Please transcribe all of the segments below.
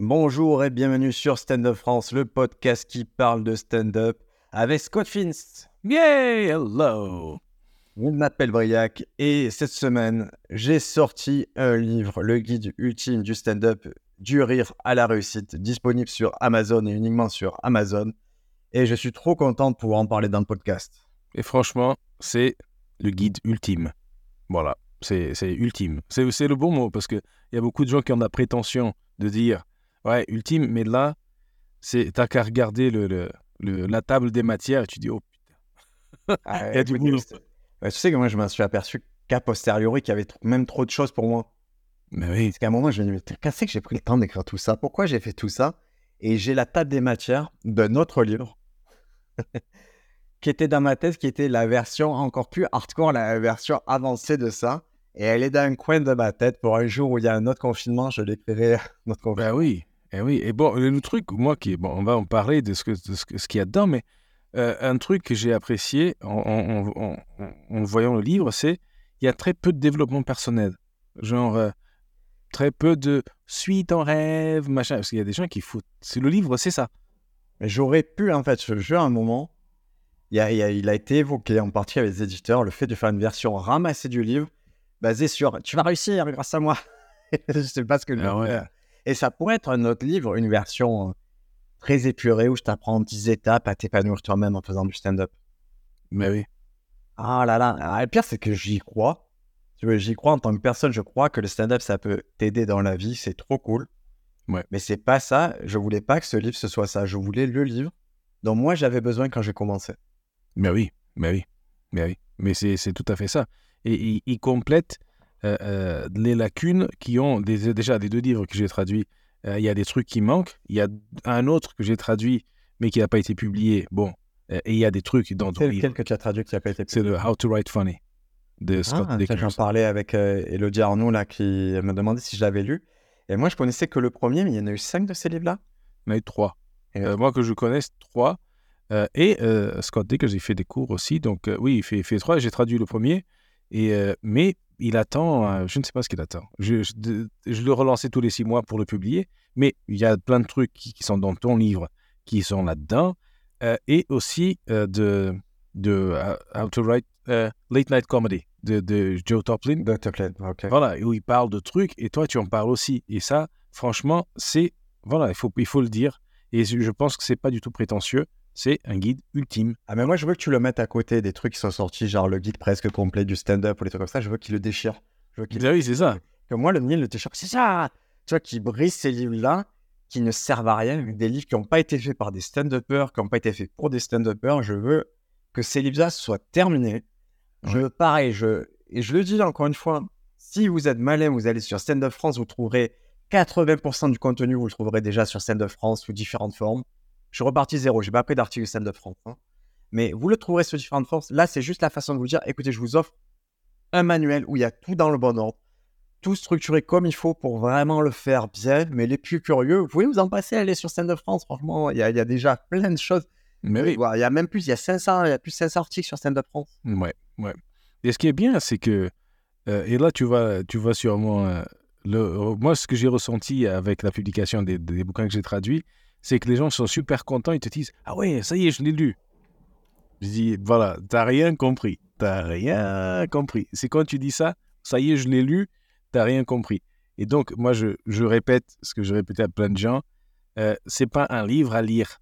Bonjour et bienvenue sur Stand Up France, le podcast qui parle de stand-up avec Scott Finst. Yay, hello. Je m'appelle Briac et cette semaine, j'ai sorti un livre, le guide ultime du stand-up, du rire à la réussite, disponible sur Amazon et uniquement sur Amazon. Et je suis trop content de pouvoir en parler dans le podcast. Et franchement, c'est le guide ultime. Voilà, c'est ultime. C'est le bon mot parce qu'il y a beaucoup de gens qui ont la prétention de dire ouais, ultime, mais là, c'est t'as qu'à regarder le, le- le- la table des matières et tu dis oh putain. Ah, Il y a du boulot. tu sais que moi, je m'en suis aperçu qu'à posteriori, qu'il y avait même trop de choses pour moi. Mais oui, Parce qu'à un moment, je me dis, qu'est-ce que j'ai pris le temps d'écrire tout ça Pourquoi j'ai fait tout ça? Et j'ai la table des matières d'un autre livre qui était dans ma tête, qui était la version encore plus hardcore, la version avancée de ça. Et elle est dans un coin de ma tête pour un jour où il y a un autre confinement, je l'écrirai notre confinement. bah oui, et oui. Et bon, le, truc, moi qui bon, on va en parler de ce que de ce, que- ce qu'il y a dedans, mais euh, un truc que j'ai apprécié en, en- en- en- en voyant le livre, c'est il y a très peu de développement personnel. Genre, euh, très peu de suis ton rêve, machin. Parce qu'il y a des gens qui foutent. C'est le livre, c'est ça. Mais j'aurais pu, en fait, ce jeu, à un moment, il, a- il y a- il a été évoqué en partie avec les éditeurs, le fait de faire une version ramassée du livre, basée sur tu vas réussir grâce à moi. je sais pas ce que Ah ouais. Et ça pourrait être un autre livre, une version euh, très épurée où je t'apprends 10 étapes à t'épanouir toi-même en faisant du stand-up. Mais oui. Ah là là, Ah, le pire, c'est que j'y crois. J'y crois en tant que personne, je crois que le stand-up, ça peut t'aider dans la vie, c'est trop cool. Ouais. Mais c'est pas ça, je voulais pas que ce livre ce soit ça, je voulais le livre dont moi j'avais besoin quand j'ai commencé. Mais oui, mais oui, mais oui. Mais c'est tout à fait ça. Et il, complète les lacunes qui ont des, déjà des deux livres que j'ai traduits. euh, Il y a des trucs qui manquent. Il y a un autre que j'ai traduit mais qui n'a pas été publié. Bon, euh, et il y a des trucs dans C'est lequel que tu as traduit qui a pas été C'est le How to Write Funny de Scott Ah, tiens, Dickers. J'en parlais avec euh, Elodie Arnaud là, qui me demandait si je l'avais lu. Et moi, je connaissais que le premier, mais il y en a eu cinq de ces livres-là. Il y en a eu trois. Et Euh, moi que je connaisse, trois. Euh, et euh, Scott Dickers, il fait des cours aussi. Donc euh, oui, il fait, il fait trois. J'ai traduit le premier. Et, euh, mais il attend, euh, je ne sais pas ce qu'il attend. Je, je, de- je le relançais tous les six mois pour le publier. Mais il y a plein de trucs qui, qui sont dans ton livre qui sont là-dedans. Euh, et aussi euh, de, de How to Write Late Night Comedy de, de Joe Toplin. Ok. Voilà, où il parle de trucs et toi, tu en parles aussi. Et ça, franchement, c'est. Voilà, il faut, il faut le dire. Et je je pense que c'est pas du tout prétentieux. C'est un guide ultime. Ah, mais moi, je veux que tu le mettes à côté des trucs qui sont sortis, genre le guide presque complet du stand-up ou des trucs comme ça. Je veux qu'il le déchire. Je veux qu'il Ah oui, c'est ça. que moi, le mien, le déchire. C'est ça Tu vois, qui brise ces livres-là, qui ne servent à rien, des livres qui n'ont pas été faits par des stand-uppers, qui n'ont pas été faits pour des stand-uppers. Je veux que ces livres-là soient terminés. Je veux pareil, je... et je le dis encore une fois, si vous êtes malin, vous allez sur Stand Up France, vous trouverez 80% du contenu, vous le trouverez déjà sur Stand Up France sous différentes formes. Je suis reparti zéro, j'ai pas pris d'article Stand Up France. hein. Mais vous le trouverez sous différentes formes. Là, c'est juste la façon de vous dire, écoutez, je vous offre un manuel où il y a tout dans le bon ordre, tout structuré comme il faut pour vraiment le faire bien. Mais les plus curieux, vous pouvez vous en passer, aller sur Stand Up France. Franchement, il y, a- il y a déjà plein de choses. Mais oui. Il y a même plus, il y a 500, il y a plus de 500 articles sur Stand Up France. Ouais, ouais. Et ce qui est bien, c'est que. euh, et là, tu vois, tu sûrement. euh, le, moi, ce que j'ai ressenti avec la publication des, des bouquins que j'ai traduits, c'est que les gens sont super contents. Ils te disent Ah ouais, ça y est, je l'ai lu. Je dis Voilà, t'as rien compris. T'as rien compris. C'est quand tu dis ça, ça y est, je l'ai lu, t'as rien compris. Et donc, moi, je, je répète ce que je répétais à plein de gens euh, c'est pas un livre à lire.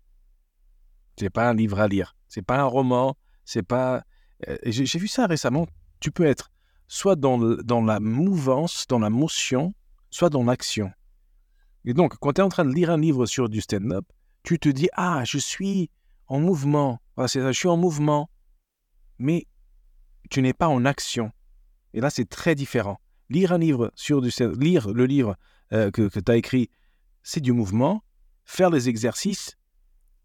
C'est pas un livre à lire. C'est pas un roman. C'est pas. euh, J'ai vu ça récemment. Tu peux être soit dans, dans la mouvance, dans la motion, soit dans l'action. Et donc, quand tu es en train de lire un livre sur du stand-up, tu te dis Ah, je suis en mouvement. Voilà, c'est ça, je suis en mouvement. Mais tu n'es pas en action. Et là, c'est très différent. Lire un livre sur du lire le livre euh, que, tu as écrit, c'est du mouvement. Faire les exercices,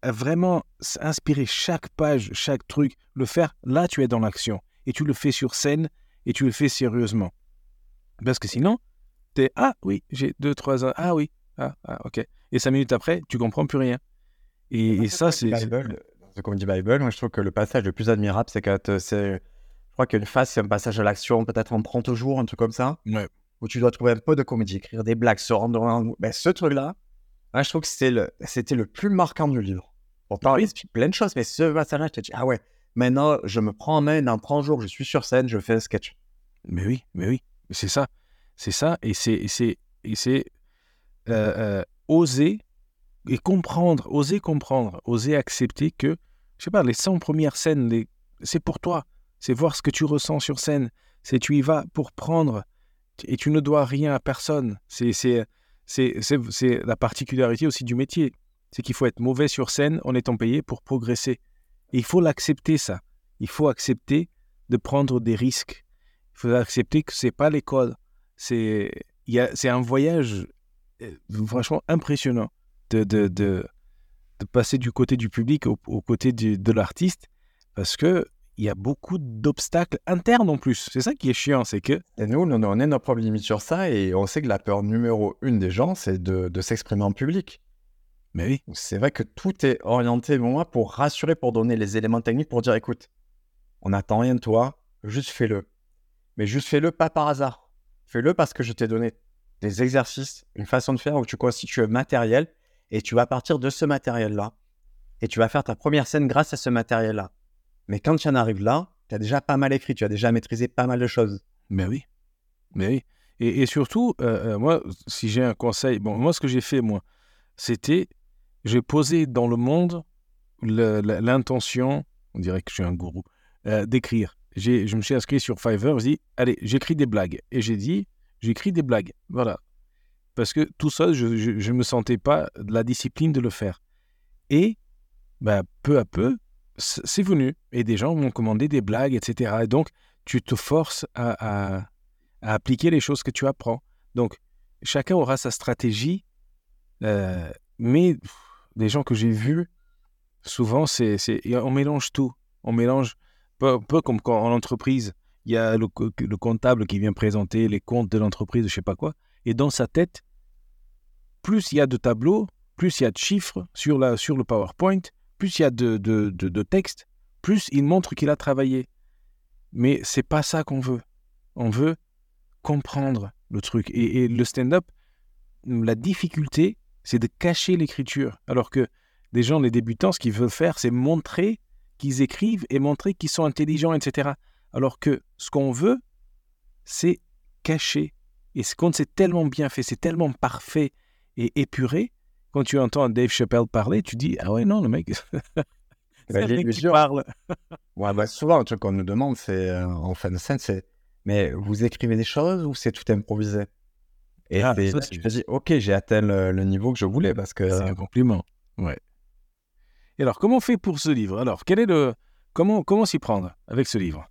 euh, vraiment inspirer chaque page, chaque truc, le faire, là, tu es dans l'action. Et tu le fais sur scène et tu le fais sérieusement. Parce que sinon, tu es Ah oui, j'ai deux, trois. Ah oui, ah, ah, ok. Et cinq minutes après, tu comprends plus rien. Et, et ça, c'est. The Comedy Bible, moi je trouve que le passage le plus admirable, c'est quand euh, c'est. Je crois qu'une phase, c'est un passage à l'action, peut-être en 30 jours, un truc comme ça, Ouais. où tu dois trouver un peu de comédie, écrire des blagues, se rendre. en- Ben, ce truc-là, je trouve que c'était le, c'était le plus marquant du livre. Pourtant, il explique plein de choses, mais ce passage-là, je t'ai dit, ah ouais, maintenant, je me prends en main, dans 30 jours, je suis sur scène, je fais un sketch. Mais oui, mais oui, c'est ça. C'est ça, et c'est, c'est, et c'est oser et comprendre, oser comprendre, oser accepter que, je sais pas, les 100 premières scènes, c'est pour toi. C'est voir ce que tu ressens sur scène. C'est tu y vas pour prendre et tu ne dois rien à personne. C'est, la particularité aussi du métier. C'est qu'il faut être mauvais sur scène en étant payé pour progresser. Et il faut l'accepter, ça. Il faut accepter de prendre des risques. Il faut accepter que c'est pas l'école. C'est, un voyage euh, franchement impressionnant de, de, de, passer du côté du public au, côté de l'artiste parce que il y a beaucoup d'obstacles internes en plus. C'est ça qui est chiant, c'est que... Et nous, on a notre propre limite sur ça et on sait que la peur numéro une des gens, c'est de, de s'exprimer en public. Mais oui. C'est vrai que tout est orienté, moi, pour rassurer, pour donner les éléments techniques, pour dire, écoute, on n'attend rien de toi, juste fais-le. Mais juste fais-le pas par hasard. Fais-le parce que je t'ai donné des exercices, une façon de faire où tu constitues un matériel et tu vas partir de ce matériel-là et tu vas faire ta première scène grâce à ce matériel-là. Mais quand tu en arrives là, tu as déjà pas mal écrit, tu as déjà maîtrisé pas mal de choses. Mais oui. Mais oui. Et, surtout, euh, euh, moi, si j'ai un conseil, bon, moi, ce que j'ai fait, moi, c'était, j'ai posé dans le monde l'intention, on dirait que je suis un gourou, euh, d'écrire. Je me suis inscrit sur Fiverr, je dit, allez, j'écris des blagues. Et j'ai dit, j'écris des blagues. Voilà. Parce que tout seul, je ne me sentais pas de la discipline de le faire. Et ben, peu à peu, c'est venu. Et des gens m'ont commandé des blagues, etc. Et donc, tu te forces à, à, appliquer les choses que tu apprends. Donc, chacun aura sa stratégie. Euh, mais les gens que j'ai vus, souvent, c'est, on mélange tout. On mélange, peu, peu comme quand en entreprise, il y a le, comptable qui vient présenter les comptes de l'entreprise, je sais pas quoi, et dans sa tête, plus il y a de tableaux, plus il y a de chiffres sur, la, sur le PowerPoint, plus il y a de, de, de, texte, plus il montre qu'il a travaillé. Mais c'est pas ça qu'on veut. On veut comprendre le truc. Et, et le stand-up, la difficulté, c'est de cacher l'écriture. Alors que des gens, les débutants, ce qu'ils veulent faire, c'est montrer qu'ils écrivent et montrer qu'ils sont intelligents, etc. Alors que ce qu'on veut, c'est cacher. Et quand c'est tellement bien fait, c'est tellement parfait et épuré, quand tu entends Dave Chappelle parler, tu dis Ah ouais, non, le mec. c'est bah, qui parle. ouais, bah, souvent, le truc qu'on nous demande, c'est euh, en fin de scène, c'est Mais vous écrivez des choses ou c'est tout improvisé? Et ah, je me dis Ok, j'ai atteint le, niveau que je voulais parce que. C'est un compliment. Ouais. Et alors, comment on fait pour ce livre? Alors, quel est le. Comment, comment s'y prendre avec ce livre?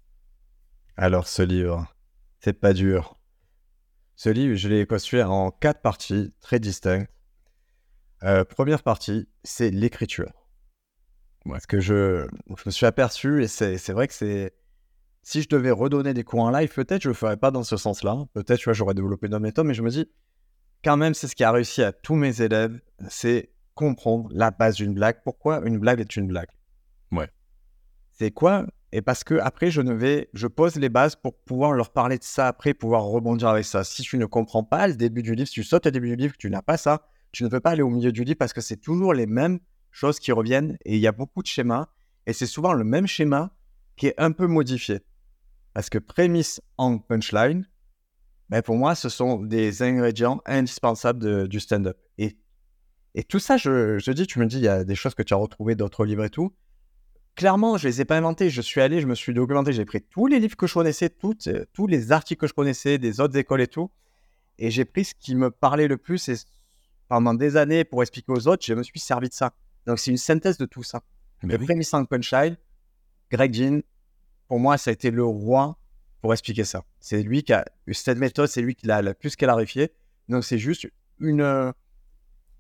Alors, ce livre, c'est pas dur. Ce livre, je l'ai construit en quatre parties très distinctes. Euh, première partie, c'est l'écriture. Parce que je, me suis aperçu, et c'est vrai que c'est. Si je devais redonner des cours en live, peut-être je ne le ferais pas dans ce sens-là. Peut-être, tu vois, j'aurais développé une méthode, mais je me dis, quand même, c'est ce qui a réussi à tous mes élèves, c'est comprendre la base d'une blague. Pourquoi une blague est une blague? Ouais. C'est quoi et parce que après, je ne vais, je pose les bases pour pouvoir leur parler de ça après, pouvoir rebondir avec ça. Si tu ne comprends pas le début du livre, si tu sautes au début du livre, tu n'as pas ça, tu ne peux pas aller au milieu du livre parce que c'est toujours les mêmes choses qui reviennent et il y a beaucoup de schémas et c'est souvent le même schéma qui est un peu modifié. Parce que prémisse en punchline, ben pour moi, ce sont des ingrédients indispensables du stand-up. Et, et tout ça, je, je dis, tu me dis, il y a des choses que tu as retrouvées d'autres livres et tout clairement, je les ai pas inventés. Je suis allé, je me suis documenté, j'ai pris tous les livres que je connaissais, toutes, euh, tous les articles que je connaissais des autres écoles et tout. Et j'ai pris ce qui me parlait le plus. Et pendant des années, pour expliquer aux autres, je me suis servi de ça. Donc, c'est une synthèse de tout ça. Le premier Punchline, Greg Jean, pour moi, ça a été le roi pour expliquer ça. C'est lui qui a eu cette méthode, c'est lui qui l'a le plus clarifié. Donc, c'est juste une,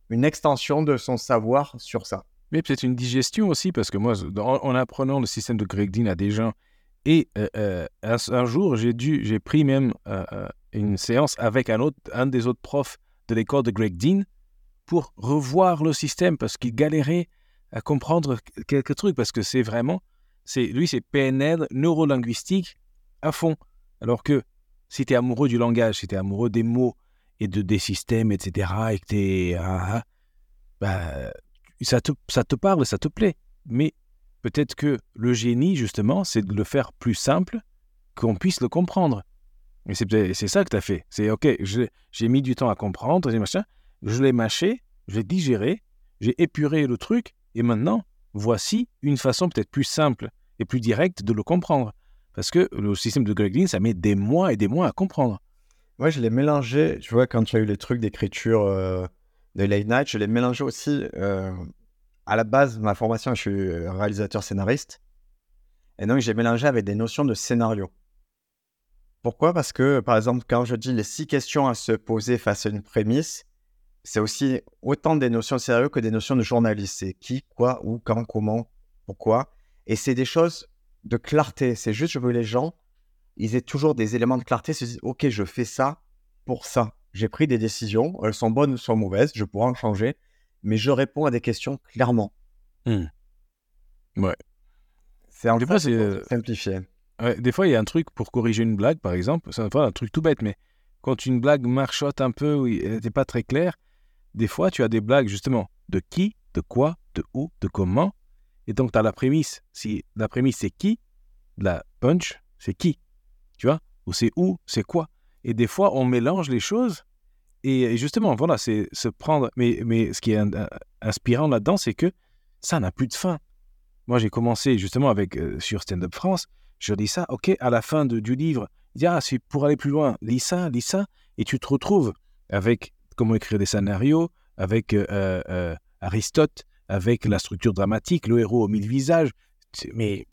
une extension de son savoir sur ça. Mais peut-être une digestion aussi, parce que moi, en, apprenant le système de Greg Dean à des gens, et euh, euh, un, jour, j'ai dû, j'ai pris même euh, une séance avec un, autre, un des autres profs de l'école de Greg Dean pour revoir le système, parce qu'il galérait à comprendre quelques trucs, parce que c'est vraiment, c'est lui, c'est PNL, neurolinguistique à fond. Alors que si tu es amoureux du langage, si tu es amoureux des mots et de, des systèmes, etc., et que tu es bah, ça, te, ça te parle, ça te plaît. Mais peut-être que le génie, justement, c'est de le faire plus simple, qu'on puisse le comprendre. Et c'est ça que tu as fait. C'est OK, j'ai mis du temps à comprendre, machin, je l'ai mâché, je l'ai digéré, j'ai épuré le truc, et maintenant, voici une façon peut-être plus simple et plus directe de le comprendre. Parce que le système de Greg ça met des mois et des mois à comprendre. Moi, je l'ai mélangé, tu vois, quand tu as eu les trucs d'écriture euh, de Late Night, je l'ai mélangé aussi. Euh, à la base, ma formation, je suis réalisateur scénariste. Et donc, j'ai mélangé avec des notions de scénario. Pourquoi? Parce que, par exemple, quand je dis les six questions à se poser face à une prémisse, c'est aussi autant des notions de scénario que des notions de journaliste. C'est qui, quoi, où, quand, comment, pourquoi. Et c'est des choses de clarté. C'est juste, je veux les gens, ils aient toujours des éléments de clarté, se disent, OK, je fais ça pour ça. J'ai pris des décisions, elles sont bonnes ou sont mauvaises, je pourrais en changer, mais je réponds à des questions clairement. Mmh. Ouais. C'est en fait, euh, simplifié. Ouais, des fois, il y a un truc pour corriger une blague, par exemple. C'est un truc tout bête, mais quand une blague marchote un peu, ou elle n'était pas très claire, des fois, tu as des blagues justement de qui, de quoi, de où, de comment. Et donc, tu as la prémisse. Si la prémisse, c'est qui, la punch, c'est qui. Tu vois Ou c'est où, c'est quoi. Et des fois, on mélange les choses. Et justement, voilà, c'est se prendre. Mais, ce qui est inspirant là-dedans, c'est que ça n'a plus de fin. Moi, j'ai commencé justement avec euh, sur Stand Up France. Je dis ça, ok, à la fin de, du livre, il ah, c'est pour aller plus loin, lis ça, lis ça, et tu te retrouves avec comment écrire des scénarios, avec euh, euh, Aristote, avec la structure dramatique, le héros aux mille visages. Mais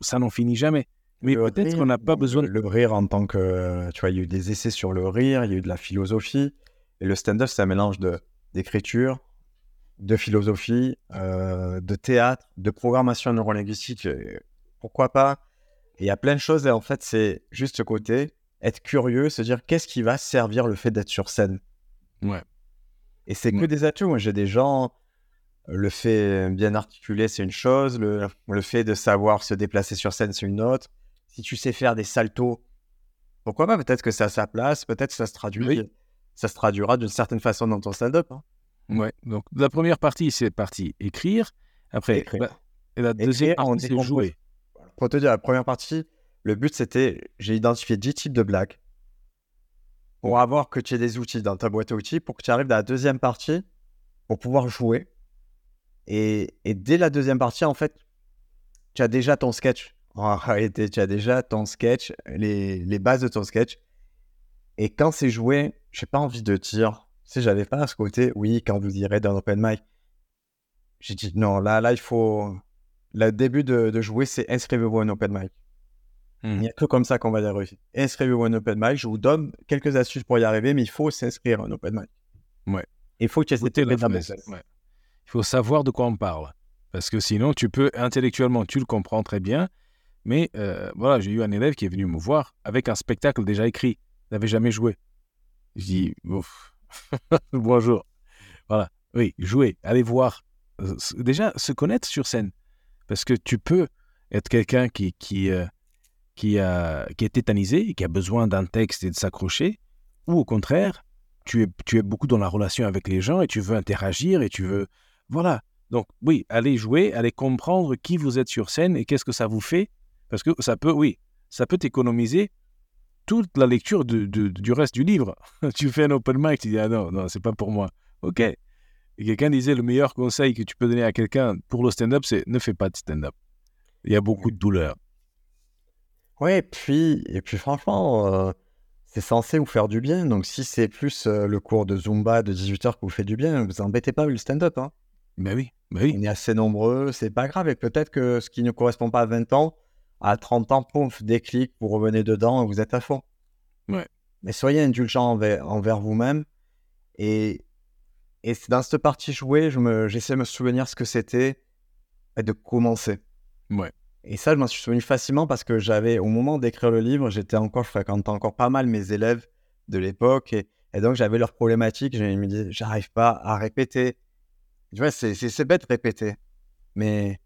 ça n'en finit jamais. Mais peut-être qu'on n'a pas besoin de... Le rire en tant que... Tu vois, il y a eu des essais sur le rire, il y a eu de la philosophie. Et le stand-up, c'est un mélange d'écriture, de, philosophie, euh, de théâtre, de programmation neurolinguistique. Pourquoi pas il y a plein de choses. Et en fait, c'est juste ce côté, être curieux, se dire qu'est-ce qui va servir le fait d'être sur scène. Ouais. Et c'est que des atouts. Moi, j'ai des gens, le fait bien articulé, c'est une chose. Le, le fait de savoir se déplacer sur scène, c'est une autre si tu sais faire des saltos, pourquoi pas? Peut-être que c'est à sa place, peut-être ça se traduit, ça se traduira d'une certaine façon dans ton stand-up. Hein. Ouais. Donc la première partie, c'est partie écrire. Après, et la deuxième partie, c'est jouer. Pour te dire, la première partie, le but c'était, j'ai identifié 10 types de blagues pour avoir que tu aies des outils dans ta boîte à outils pour que tu arrives dans la deuxième partie pour pouvoir jouer. Et, et dès la deuxième partie, en fait, tu as déjà ton sketch en réalité, tu as déjà ton sketch, les, les bases de ton sketch. Et quand c'est joué, j'ai pas envie de dire, si j'avais pas à ce côté, oui, quand vous irez dans open mic, j'ai dit non, là, là, il faut. Le début de, jouer, c'est inscrivez-vous à un open mic. Il n'y a que comme ça qu'on va y arriver. Inscrivez-vous à un open mic. Je vous donne quelques astuces pour y arriver, mais il faut s'inscrire à un open mic. Ouais. Il faut que tu ouais. Il faut savoir de quoi on parle. Parce que sinon, tu peux, intellectuellement, tu le comprends très bien, mais euh, voilà, j'ai eu un élève qui est venu me voir avec un spectacle déjà écrit. Il n'avait jamais joué. Je dis, bonjour. Voilà, oui, jouer, aller voir. Euh, déjà, se connaître sur scène. Parce que tu peux être quelqu'un qui, qui, euh, qui, a, qui est tétanisé, qui a besoin d'un texte et de s'accrocher, ou au contraire, tu es, tu es beaucoup dans la relation avec les gens et tu veux interagir et tu veux... Voilà. Donc oui, allez jouer, allez comprendre qui vous êtes sur scène et qu'est-ce que ça vous fait parce que ça peut, oui, ça peut t'économiser toute la lecture du reste du livre. tu fais un open mic, tu dis, ah non, non, c'est pas pour moi. OK. Et quelqu'un disait, le meilleur conseil que tu peux donner à quelqu'un pour le stand-up, c'est ne fais pas de stand-up. Il y a beaucoup de douleur. Oui, et puis, et puis franchement, euh, c'est censé vous faire du bien. Donc si c'est plus euh, le cours de Zumba de 18h que vous fait du bien, vous embêtez pas avec le stand-up. Hein. Ben oui, ben oui. On est assez nombreux, c'est pas grave. Et peut-être que ce qui ne correspond pas à 20 ans, à 30 ans, pouf, déclic, vous revenez dedans et vous êtes à fond. Ouais. Mais soyez indulgent envers, vous-même. Et, et dans cette partie jouée, j'essaie de me souvenir ce que c'était de commencer. Ouais. Et ça, je m'en suis souvenu facilement parce que j'avais, au moment d'écrire le livre, j'étais encore, je fréquentais encore pas mal mes élèves de l'époque. Et, donc, j'avais leurs problématiques. Je me disais, j'arrive pas à répéter. Tu vois, c'est bête répéter. Mais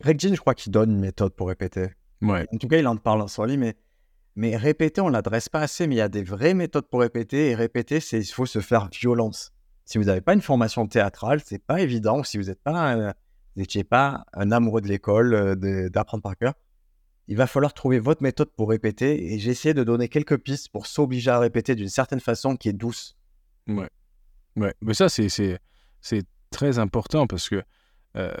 Greg Jean, je crois qu'il donne une méthode pour répéter. Ouais. En tout cas, il en parle dans son livre, mais, mais répéter, on ne l'adresse pas assez, mais il y a des vraies méthodes pour répéter, et répéter, c'est il faut se faire violence. Si vous n'avez pas une formation théâtrale, c'est pas évident. Si vous n'êtes pas, n'étiez pas un amoureux de l'école, euh, d'apprendre par cœur, il va falloir trouver votre méthode pour répéter. Et j'ai essayé de donner quelques pistes pour s'obliger à répéter d'une certaine façon qui est douce. Ouais. Ouais. Mais ça, c'est, c'est, c'est très important parce que euh,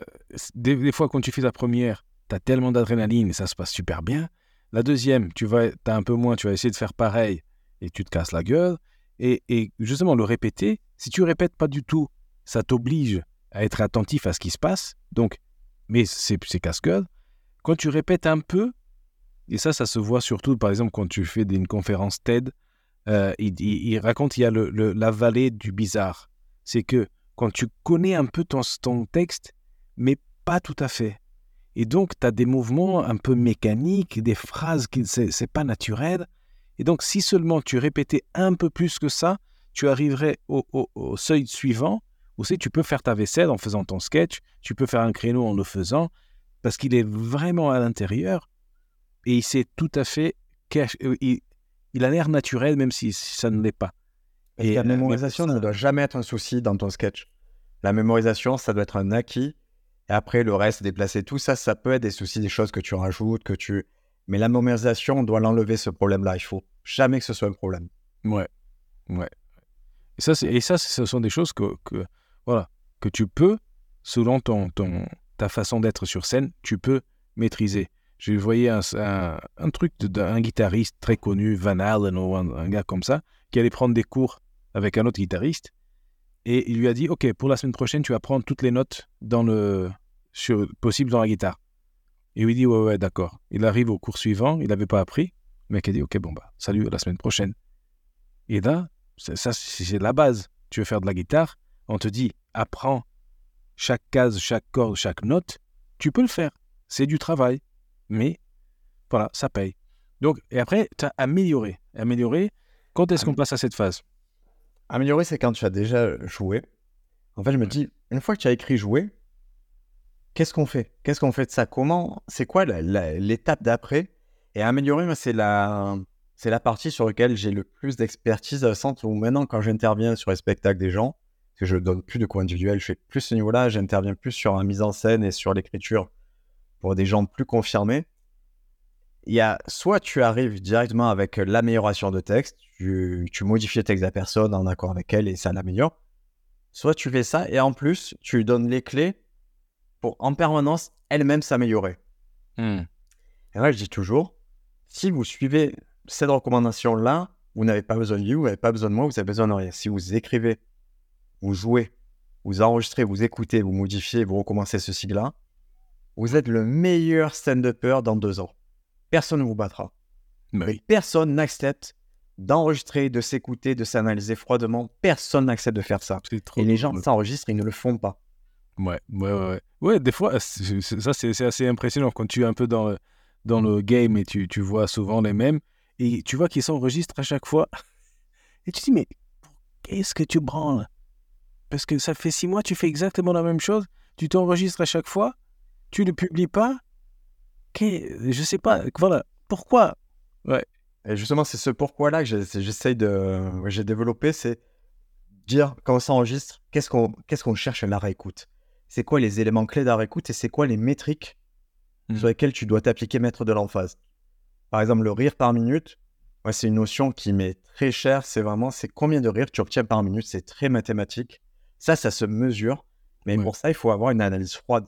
des, fois, quand tu fais ta première, tu as tellement d'adrénaline et ça se passe super bien. La deuxième, tu vas, as un peu moins, tu vas essayer de faire pareil et tu te casses la gueule. Et, justement, le répéter, si tu répètes pas du tout, ça t'oblige à être attentif à ce qui se passe. Donc, mais c'est, casse-gueule. Quand tu répètes un peu, et ça, ça se voit surtout, par exemple, quand tu fais une conférence TED, euh, il raconte il y a le, le- la vallée du bizarre. C'est que quand tu connais un peu ton, ton texte, mais pas tout à fait. Et donc, tu as des mouvements un peu mécaniques, des phrases qui c'est c'est pas naturel. Et donc, si seulement tu répétais un peu plus que ça, tu arriverais au, au- au seuil suivant où c'est tu peux faire ta vaisselle en faisant ton sketch, tu peux faire un créneau en le faisant, parce qu'il est vraiment à l'intérieur et il sait tout à fait euh, il, il a l'air naturel même si ça ne l'est pas. Et Et, la euh, mais mémorisation ne doit jamais être un souci dans ton sketch. La mémorisation, ça doit être un acquis. Et après, le reste, déplacer tout ça, ça peut être des soucis, des choses que tu rajoutes, que tu. Mais la mémorisation, on doit l'enlever, ce problème-là. Il faut jamais que ce soit un problème. Ouais, ouais. Et ça, et ça, ce sont des choses que, que, voilà, que tu peux, selon ton, ton, ta façon d'être sur scène, tu peux maîtriser. J'ai voyé un, un, truc d'un guitariste très connu, Van Halen ou un gars comme ça, qui allait prendre des cours avec un autre guitariste. Et il lui a dit, OK, pour la semaine prochaine, tu vas prendre toutes les notes dans le, sur, possibles dans la guitare. Et lui dit, ouais, ouais, d'accord. Il arrive au cours suivant, il n'avait pas appris. Le mec a dit, OK, bon, bah, salut, à la semaine prochaine. Et là, c'est- ça, c'est la base. Tu veux faire de la guitare, on te dit, apprends chaque case, chaque corde, chaque note. Tu peux le faire. C'est du travail. Mais voilà, ça paye. Donc, et après, tu as amélioré. Amélioré. Quand est-ce qu'on passe à cette phase? Améliorer, c'est quand tu as déjà joué. En fait, je me dis, une fois que tu as écrit jouer, qu'est-ce qu'on fait? Qu'est-ce qu'on fait de ça? Comment C'est quoi l'étape d'après? Et améliorer, c'est la, c'est la partie sur laquelle j'ai le plus d'expertise, dans le sens où maintenant, quand j'interviens sur les spectacles des gens, parce que je donne plus de cours individuels, je fais plus ce niveau-là, j'interviens plus sur la mise en scène et sur l'écriture pour des gens plus confirmés. Il y a soit tu arrives directement avec l'amélioration de texte, tu, tu modifies le texte de la personne en accord avec elle et ça l'améliore. Soit tu fais ça et en plus, tu lui donnes les clés pour en permanence elle-même s'améliorer. Hmm. Et moi, je dis toujours, si vous suivez cette recommandation-là, vous n'avez pas besoin de lui, vous n'avez pas besoin de moi, vous avez besoin de rien. Si vous écrivez, vous jouez, vous enregistrez, vous écoutez, vous modifiez, vous recommencez ce cycle-là, vous êtes le meilleur stand-upper dans deux ans. Personne ne vous battra. Bah Mais personne n'accepte d'enregistrer, de s'écouter, de s'analyser froidement. Personne n'accepte de faire ça. Trop Et les gens s'enregistrent, ils ne le font pas. Ouais, ouais, ouais. Ouais, des fois, ça, c'est assez impressionnant quand tu es un peu dans le, dans le game et tu, tu vois souvent les mêmes. Et tu vois qu'ils s'enregistrent à chaque fois. Et tu te dis, mais qu'est-ce que tu branles? Parce que ça fait six mois, tu fais exactement la même chose. Tu t'enregistres à chaque fois. Tu ne publies pas. Qu'est- Je sais pas. Voilà. Pourquoi? Et justement, c'est ce pourquoi-là que j'ai- j'essaye de. ouais, J'ai développé, c'est dire, quand on s'enregistre, qu'est-ce qu'on qu'est-ce qu'on cherche à la réécoute? C'est quoi les éléments clés de la réécoute et c'est quoi les métriques sur lesquelles tu dois t'appliquer, mettre de l'emphase? Par exemple, le rire par minute, ouais, c'est une notion qui m'est très chère. C'est vraiment, c'est combien de rires tu obtiens par minute. C'est très mathématique. Ça, ça se mesure. Mais Ouais. pour ça, il faut avoir une analyse froide.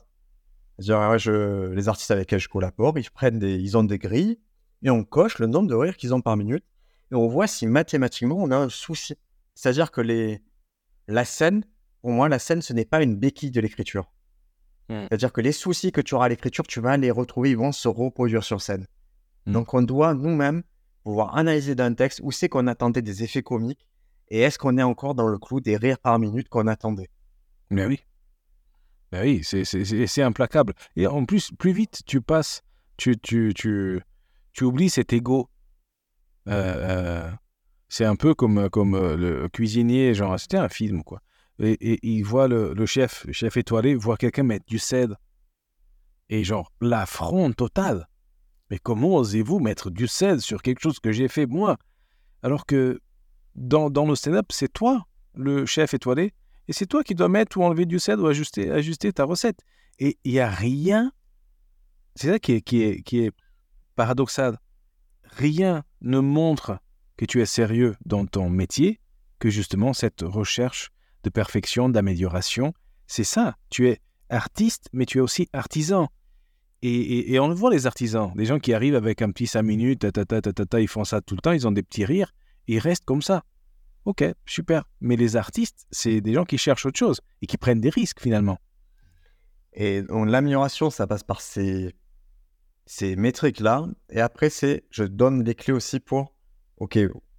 Ouais, je- les artistes avec lesquels je collabore, ils prennent des, ils ont des grilles et on coche le nombre de rires qu'ils ont par minute et on voit si mathématiquement on a un souci. C'est-à-dire que les, la scène, pour moi, la scène, ce n'est pas une béquille de l'écriture. Mm. C'est-à-dire que les soucis que tu auras à l'écriture, tu vas les retrouver, ils vont se reproduire sur scène. Mm. Donc on doit nous-mêmes pouvoir analyser d'un texte où c'est qu'on attendait des effets comiques et est-ce qu'on est encore dans le clou des rires par minute qu'on attendait. Ben oui. Ben oui, c'est- implacable. Et en plus, plus vite tu passes, tu, tu, tu, tu oublies cet ego. Euh, euh, c'est un peu comme, comme euh, le cuisinier, genre, c'était un film, quoi. Et, et il voit le, le chef, le chef étoilé, voit quelqu'un mettre du cèdre. Et genre, l'affront total. Mais comment osez-vous mettre du cèdre sur quelque chose que j'ai fait moi? Alors que dans, dans le stand-up, c'est toi, le chef étoilé, Et c'est toi qui dois mettre ou enlever du sel ou ajuster, ta recette. Et il n'y a rien. C'est ça qui est, qui, est, qui est paradoxal. Rien ne montre que tu es sérieux dans ton métier que justement cette recherche de perfection, d'amélioration. C'est ça. Tu es artiste, mais tu es aussi artisan. Et, on le voit, les artisans, des gens qui arrivent avec un petit 5 minutes, ils font ça tout le temps, ils ont des petits rires, ils restent comme ça. Ok, super. Mais les artistes, c'est des gens qui cherchent autre chose et qui prennent des risques finalement. Et l'amélioration, ça passe par ces, ces métriques-là. Et après, c'est je donne les clés aussi pour, ok,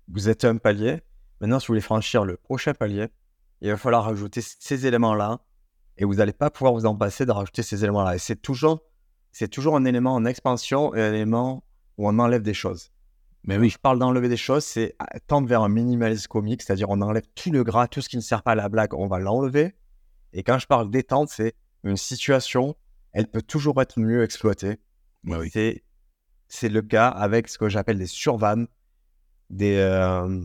vous êtes un palier. Maintenant, si vous voulez franchir le prochain palier, il va falloir rajouter ces éléments-là. Et vous n'allez pas pouvoir vous en passer de rajouter ces éléments-là. Et c'est toujours c'est toujours un élément en expansion et un élément où on enlève des choses. Mais oui. je parle d'enlever des choses, c'est tendre vers un minimalisme comique, c'est-à-dire on enlève tout le gras, tout ce qui ne sert pas à la blague, on va l'enlever. Et quand je parle détente, c'est une situation, elle peut toujours être mieux exploitée. Oui. C'est, c'est le cas avec ce que j'appelle des survannes, des. Euh,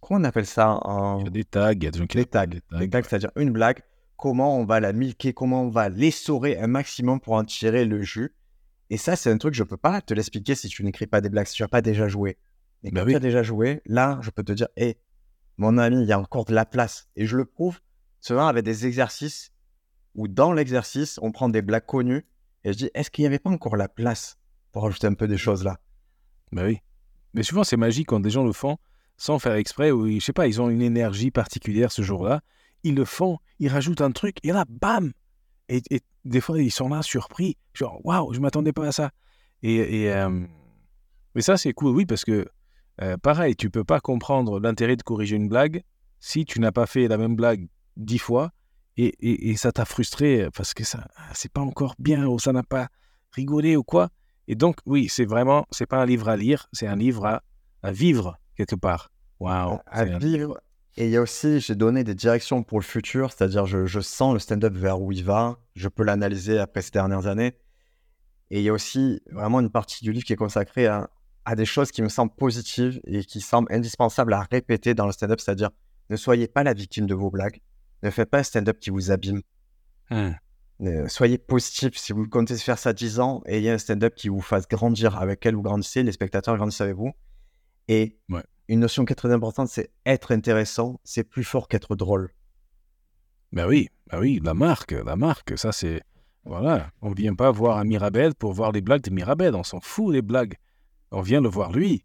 comment on appelle ça Il y a des tags, il y a des, tags. Des tags, c'est-à-dire une blague comment on va la milquer, comment on va l'essorer un maximum pour en tirer le jus. Et ça, c'est un truc, je ne peux pas te l'expliquer si tu n'écris pas des blagues, si tu n'as pas déjà joué. Et bah quand tu as déjà joué, là, je peux te dire, hé, mon ami, il y a encore de la place. Et je le prouve souvent avec des exercices où dans l'exercice, on prend des blagues connues et je dis, est-ce qu'il n'y avait pas encore la place pour ajouter un peu des choses là? Bah oui. Mais souvent, c'est magique quand des gens le font sans faire exprès ou, je sais pas, ils ont une énergie particulière ce jour-là ils le font, ils rajoutent un truc, et là, bam et, des fois, ils sont là surpris, genre, waouh, je m'attendais pas à ça. Et, et euh, mais ça, c'est cool, oui, parce que, euh, pareil, tu peux pas comprendre l'intérêt de corriger une blague si tu n'as pas fait la même blague dix fois, et, et ça t'a frustré parce que ça, c'est pas encore bien, ou ça n'a pas rigolé, ou quoi. Et donc, oui, c'est vraiment, c'est pas un livre à lire, c'est un livre à, à vivre quelque part. Waouh. À vivre et il y a aussi, j'ai donné des directions pour le futur, c'est-à-dire je, je sens le stand-up vers où il va, je peux l'analyser après ces dernières années. Et il y a aussi vraiment une partie du livre qui est consacrée à, à des choses qui me semblent positives et qui semblent indispensables à répéter dans le stand-up, c'est-à-dire ne soyez pas la victime de vos blagues, ne faites pas un stand-up qui vous abîme. Mmh. soyez positif, si vous comptez faire ça 10 ans, et il y a un stand-up qui vous fasse grandir, avec lequel vous grandissez, les spectateurs grandissent avec vous. Et ouais une notion qui est très importante, c'est être intéressant, c'est plus fort qu'être drôle. Ben oui, ben oui, la marque, la marque, ça c'est... Voilà, on vient pas voir un Mirabel pour voir les blagues de Mirabel, on s'en fout des blagues. On vient le voir lui.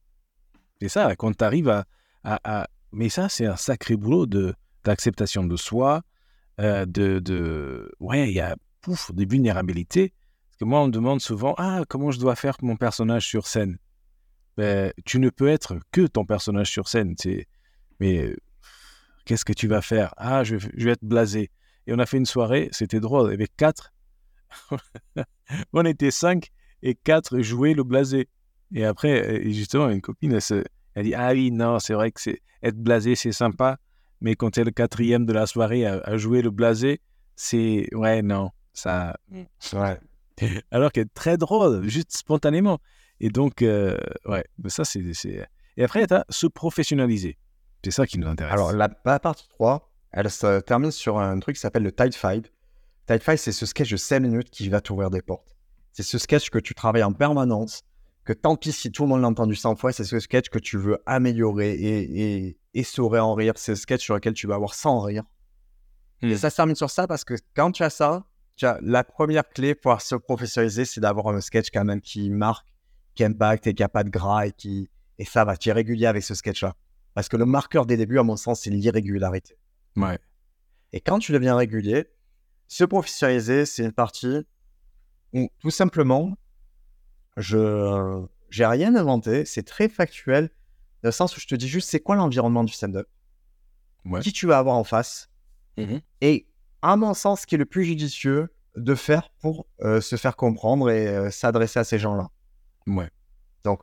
C'est ça, quand tu arrives à, à, Mais ça, c'est un sacré boulot de d'acceptation de soi, euh, de, de... Ouais, il y a, pouf, des vulnérabilités. Parce que moi, on me demande souvent, ah, comment je dois faire mon personnage sur scène? Ben, tu ne peux être que ton personnage sur scène. Mais qu'est-ce que tu vas faire? Ah, je, vais être blasé. Et on a fait une soirée, c'était drôle, avec quatre. on était cinq et quatre jouaient le blasé. Et après, justement, une copine, elle, elle dit Ah oui, non, c'est vrai que c'est être blasé, c'est sympa. Mais quand tu es le quatrième de la soirée à, jouer le blasé, c'est. Ouais, non, ça. Ouais. Alors qu'elle est très drôle, juste spontanément. Et donc, euh, ouais, mais ça, c'est. Et après, tu as se professionnaliser. C'est ça qui nous intéresse. Alors, la, partie 3, elle se termine sur un truc qui s'appelle le Tide 5. Tide 5, c'est ce sketch de 5 minutes qui va t'ouvrir des portes. C'est ce sketch que tu travailles en permanence, que tant pis si tout le monde l'a entendu 100 fois, c'est ce sketch que tu veux améliorer et, et essorer en rire. C'est ce sketch sur lequel tu vas avoir 100 rire. Et hmm. ça se termine sur ça parce que quand tu as ça, tu as la première clé pour se professionnaliser, c'est d'avoir un sketch quand même qui marque qui impacte et qui n'a pas de gras et qui et ça va, tu es régulier avec ce sketch-là. Parce que le marqueur des débuts, à mon sens, c'est l'irrégularité. Ouais. Et quand tu deviens régulier, se professionnaliser, c'est une partie où tout simplement, je j'ai rien inventé, c'est très factuel, dans le sens où je te dis juste c'est quoi l'environnement du stand-up, qui tu vas avoir en face, mmh et à mon sens, ce qui est le plus judicieux de faire pour euh, se faire comprendre et euh, s'adresser à ces gens-là. Ouais. Donc,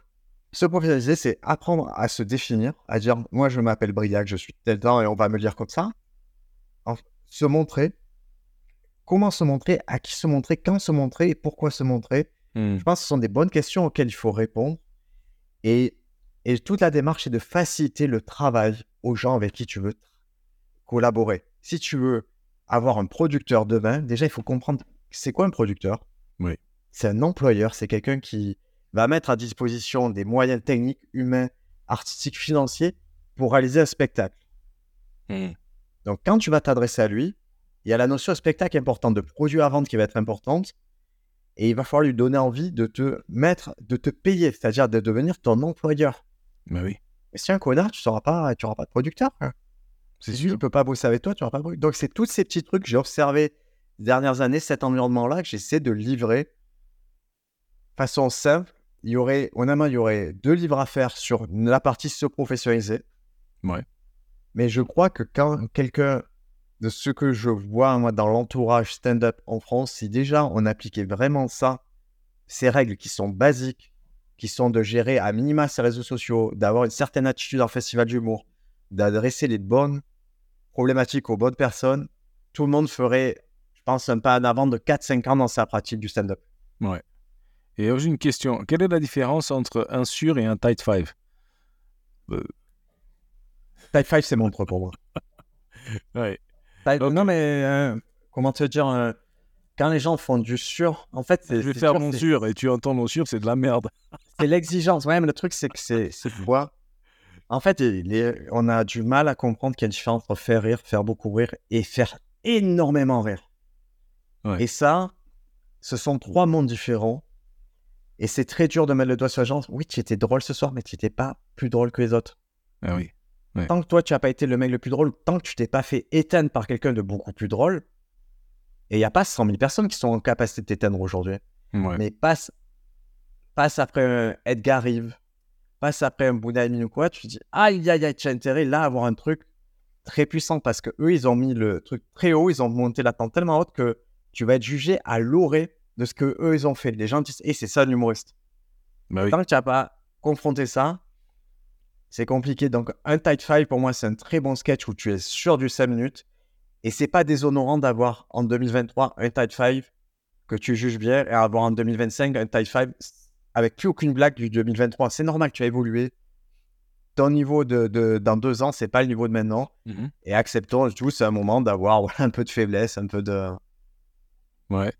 se professionnaliser, c'est apprendre à se définir, à dire moi je m'appelle Briac, je suis tel temps et on va me dire comme ça. se montrer, comment se montrer, à qui se montrer, quand se montrer et pourquoi se montrer. Hmm. Je pense que ce sont des bonnes questions auxquelles il faut répondre. Et, et toute la démarche est de faciliter le travail aux gens avec qui tu veux collaborer. Si tu veux avoir un producteur demain, déjà, il faut comprendre c'est quoi un producteur? Oui. C'est un employeur, c'est quelqu'un qui va mettre à disposition des moyens techniques, humains, artistiques, financiers pour réaliser un spectacle. Hmm. Donc, quand tu vas t'adresser à lui, il y a la notion de spectacle importante, de produit à vendre qui va être importante. Et il va falloir lui donner envie de te mettre, de te payer, c'est-à-dire de devenir ton employeur. Bah oui. Mais si un connard, tu n'auras pas, tu auras pas de producteur. hein. C'est sûr. tu ne peux pas bosser avec toi, tu n'auras pas de producteur. Donc, c'est tous ces petits trucs que j'ai observé ces dernières années, cet environnement-là, que j'essaie de livrer façon simple. Il y aurait, il y aurait deux livres à faire sur la partie se professionnaliser. Ouais. Mais je crois que quand quelqu'un, de ce que je vois moi dans l'entourage stand-up en France, si déjà on appliquait vraiment ça, ces règles qui sont basiques, qui sont de gérer à minima ses réseaux sociaux, d'avoir une certaine attitude en festival d'humour, d'adresser les bonnes problématiques aux bonnes personnes, tout le monde ferait, je pense, un pas en avant de 4-5 ans dans sa pratique du stand-up. Et j'ai une question. Quelle est la différence entre un sur et un tight five? Type 5, c'est montre pour moi. Ouais. Type-. Non, mais euh, comment te dire, euh, quand les gens font du sur, en fait, c'est Je vais faire sûr, mon sur et tu entends mon sur, c'est de la merde. C'est l'exigence. Ouais, mais le truc, c'est que c'est c'est quoi En fait, il est- on a du mal à comprendre qu'il y a une différence entre faire rire, faire beaucoup rire et faire énormément rire. Ouais. Et ça, ce sont trois mondes différents. Et c'est très dur de mettre le doigt sur la jambe. Oui, tu étais drôle ce soir, mais tu n'étais pas plus drôle que les autres. Ah oui. Tant que toi, tu n'as pas été le mec le plus drôle, tant que tu t'es pas fait éteindre par quelqu'un de beaucoup plus drôle, et il n'y a pas 100 000 personnes qui sont en capacité de t'éteindre aujourd'hui. Ouais. Mais passe, passe après un Edgar Rive, passe après un Bouddha ou quoi, tu te dis, aïe, aïe, aïe, tu as intérêt là à avoir un truc très puissant parce que eux, ils ont mis le truc très haut, ils ont monté la tente tellement haute que tu vas être jugé à l'orée de ce que eux ils ont fait. Les gens disent, et c'est ça l'humoriste. Bah oui. Tant que tu n'as pas confronté ça, c'est compliqué. Donc, un tight five, pour moi, c'est un très bon sketch où tu es sûr du 5 minutes. Et c'est pas déshonorant d'avoir en 2023 un tight five que tu juges bien et avoir en 2025 un tight five avec plus aucune blague du 2023. C'est normal, tu as évolué. Ton niveau de, de- dans deux ans, c'est pas le niveau de maintenant. Mhm. Et acceptons, tout, c'est un moment d'avoir voilà, un peu de faiblesse, un peu de. Ouais.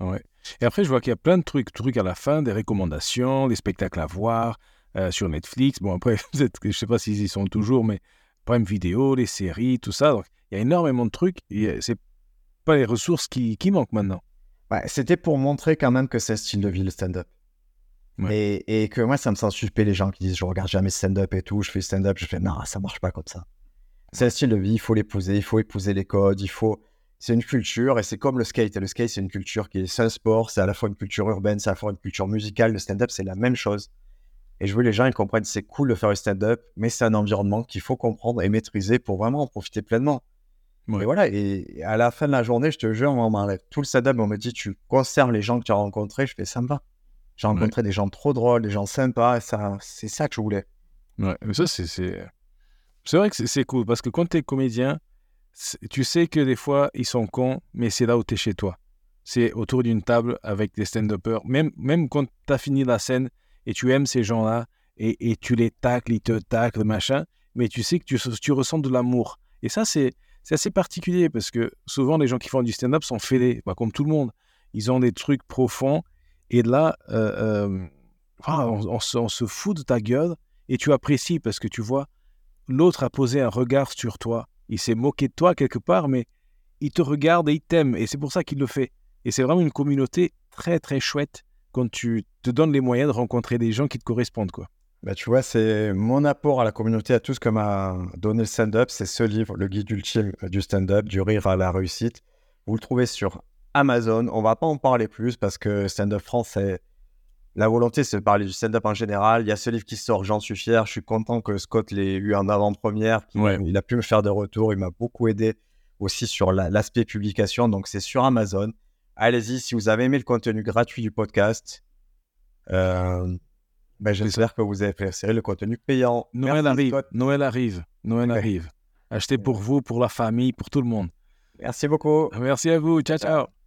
Ouais. Et après, je vois qu'il y a plein de trucs, trucs à la fin, des recommandations, des spectacles à voir euh, sur Netflix. Bon, après, je sais pas s'ils y sont toujours, mais Prime Vidéo, les séries, tout ça. Donc, il y a énormément de trucs. Euh, c'est pas les ressources qui, qui manquent maintenant. Ouais, c'était pour montrer quand même que c'est un style de vie, le stand-up. Ouais. Et, et que moi, ça me sent suspect les gens qui disent je regarde jamais stand-up et tout, je fais stand-up, je fais non, ça marche pas comme ça. C'est un style de vie, il faut l'épouser, il faut épouser les codes, il faut. C'est une culture et c'est comme le skate. Et le skate, c'est une culture qui est. C'est un sport, c'est à la fois une culture urbaine, c'est à la fois une culture musicale. Le stand-up, c'est la même chose. Et je veux que les gens ils comprennent c'est cool de faire du stand-up, mais c'est un environnement qu'il faut comprendre et maîtriser pour vraiment en profiter pleinement. Ouais. Et voilà, et à la fin de la journée, je te jure, on m'enlève tout le stand-up, on me dit tu conserves les gens que tu as rencontrés, je fais ça me va. J'ai rencontré des gens trop drôles, des gens sympas, ça, c'est ça que je voulais. Ouais, mais ça, c'est, c'est... vrai que c'est, cool parce que quand tu es comédien, tu sais que des fois, ils sont cons, mais c'est là où tu es chez toi. C'est autour d'une table avec des stand-uppers. Même, même quand tu as fini la scène et tu aimes ces gens-là et, et tu les tacles, ils te taclent, machin, mais tu sais que tu, ressens de l'amour. Et ça, c'est, assez particulier parce que souvent, les gens qui font du stand-up sont fêlés, bah, comme tout le monde. Ils ont des trucs profonds et là, euh, euh, on, on se fout de ta gueule et tu apprécies parce que tu vois, l'autre a posé un regard sur toi. Il s'est moqué de toi quelque part, mais il te regarde et il t'aime. Et c'est pour ça qu'il le fait. Et c'est vraiment une communauté très, très chouette quand tu te donnes les moyens de rencontrer des gens qui te correspondent. Quoi. Bah, tu vois, c'est mon apport à la communauté, à ce que m'a donné le stand-up, c'est ce livre, Le guide ultime du stand-up, du rire à la réussite. Vous le trouvez sur Amazon. On va pas en parler plus parce que stand-up France, c'est la volonté, c'est de parler du stand-up en général. Il y a ce livre qui sort, j'en suis fier. Je suis content que Scott l'ait eu en avant-première. Ouais. Il a pu me faire des retours. Il m'a beaucoup aidé aussi sur la- l'aspect publication. Donc, c'est sur Amazon. Allez-y, si vous avez aimé le contenu gratuit du podcast, euh, ben, j'espère que vous avez préféré le contenu payant. Noël Merci, arrive. Scott. Noël arrive. Noël Ouais. arrive. Achetez pour vous, pour la famille, pour tout le monde. Merci beaucoup. Merci à vous. Ciao, ciao.